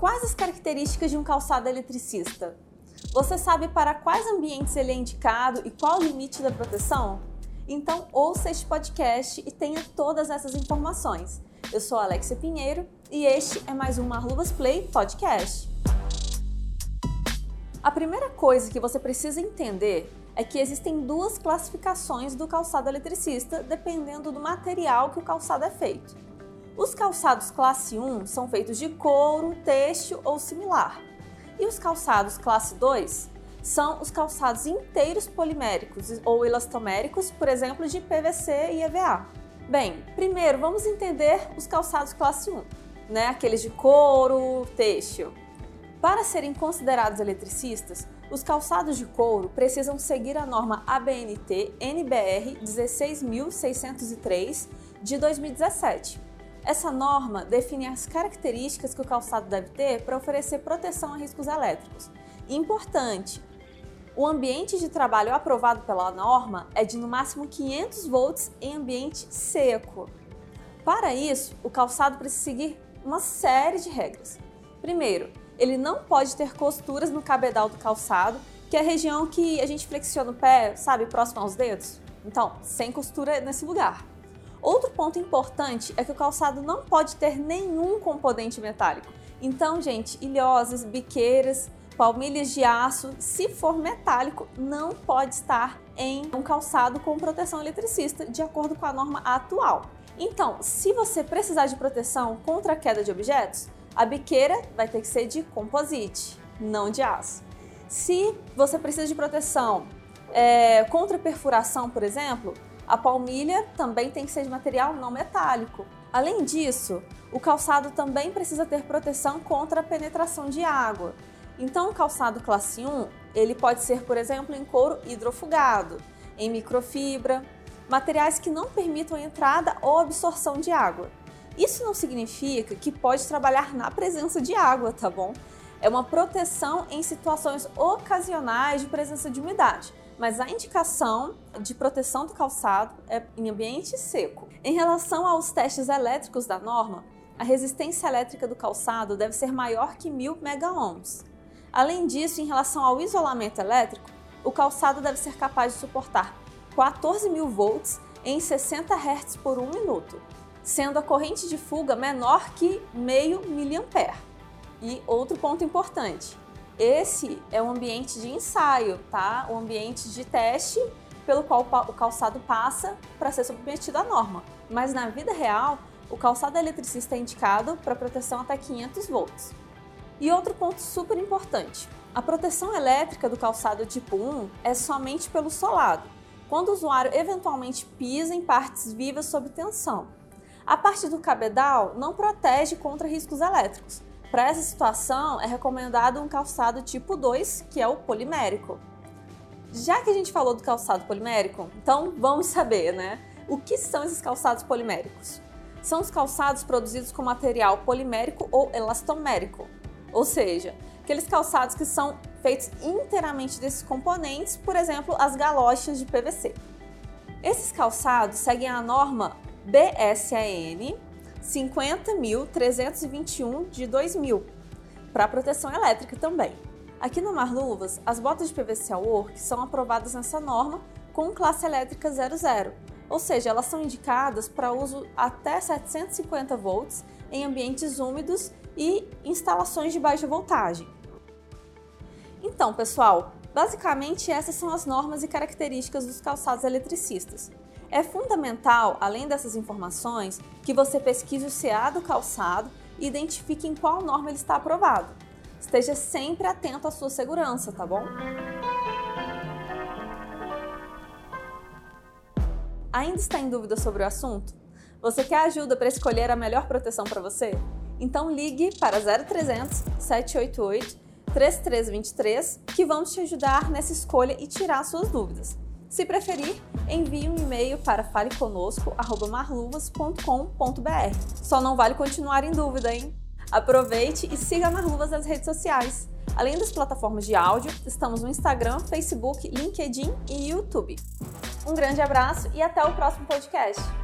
Quais as características de um calçado eletricista? Você sabe para quais ambientes ele é indicado e qual o limite da proteção? Então ouça este podcast e tenha todas essas informações. Eu sou Alexia Pinheiro e este é mais um Marluvas Play Podcast. A primeira coisa que você precisa entender é que existem duas classificações do calçado eletricista dependendo do material que o calçado é feito. Os calçados classe 1 são feitos de couro, têxtil ou similar. E os calçados classe 2 são os calçados inteiros poliméricos ou elastoméricos, por exemplo, de PVC e EVA. Bem, primeiro vamos entender os calçados classe 1, né? aqueles de couro, têxtil. Para serem considerados eletricistas, os calçados de couro precisam seguir a norma ABNT NBR 16603 de 2017 essa norma define as características que o calçado deve ter para oferecer proteção a riscos elétricos. Importante, o ambiente de trabalho aprovado pela norma é de no máximo 500 volts em ambiente seco. Para isso, o calçado precisa seguir uma série de regras. Primeiro, ele não pode ter costuras no cabedal do calçado, que é a região que a gente flexiona o pé, sabe, próximo aos dedos. Então, sem costura nesse lugar. Outro ponto importante é que o calçado não pode ter nenhum componente metálico. Então, gente, ilhoses, biqueiras, palmilhas de aço, se for metálico, não pode estar em um calçado com proteção eletricista, de acordo com a norma atual. Então, se você precisar de proteção contra a queda de objetos, a biqueira vai ter que ser de composite, não de aço. Se você precisa de proteção é, contra perfuração, por exemplo, a palmilha também tem que ser de material não metálico. Além disso, o calçado também precisa ter proteção contra a penetração de água. Então, o calçado classe 1, ele pode ser, por exemplo, em couro hidrofugado, em microfibra, materiais que não permitam a entrada ou absorção de água. Isso não significa que pode trabalhar na presença de água, tá bom? É uma proteção em situações ocasionais de presença de umidade mas a indicação de proteção do calçado é em ambiente seco. Em relação aos testes elétricos da norma, a resistência elétrica do calçado deve ser maior que 1000 megaohms. Além disso, em relação ao isolamento elétrico, o calçado deve ser capaz de suportar 14.000 volts em 60 Hz por 1 minuto, sendo a corrente de fuga menor que meio miliampere. E outro ponto importante, esse é um ambiente de ensaio, tá? O um ambiente de teste pelo qual o calçado passa para ser submetido à norma. Mas na vida real, o calçado eletricista é indicado para proteção até 500 volts. E outro ponto super importante: a proteção elétrica do calçado tipo 1 é somente pelo solado, quando o usuário eventualmente pisa em partes vivas sob tensão. A parte do cabedal não protege contra riscos elétricos, para essa situação, é recomendado um calçado tipo 2, que é o polimérico. Já que a gente falou do calçado polimérico, então vamos saber, né? O que são esses calçados poliméricos? São os calçados produzidos com material polimérico ou elastomérico, ou seja, aqueles calçados que são feitos inteiramente desses componentes, por exemplo, as galochas de PVC. Esses calçados seguem a norma BSAN 50.321 de 2000, para proteção elétrica também. Aqui no Marluvas, as botas de PVC ao work são aprovadas nessa norma com classe elétrica 00, ou seja, elas são indicadas para uso até 750 volts em ambientes úmidos e instalações de baixa voltagem. Então, pessoal, basicamente essas são as normas e características dos calçados eletricistas. É fundamental, além dessas informações, que você pesquise o CA do calçado e identifique em qual norma ele está aprovado. Esteja sempre atento à sua segurança, tá bom? Ainda está em dúvida sobre o assunto? Você quer ajuda para escolher a melhor proteção para você? Então ligue para 0300 788 3323 que vamos te ajudar nessa escolha e tirar suas dúvidas. Se preferir, envie um e-mail para faleconosco@marluvas.com.br. Só não vale continuar em dúvida, hein? Aproveite e siga a Marluvas nas redes sociais. Além das plataformas de áudio, estamos no Instagram, Facebook, LinkedIn e YouTube. Um grande abraço e até o próximo podcast.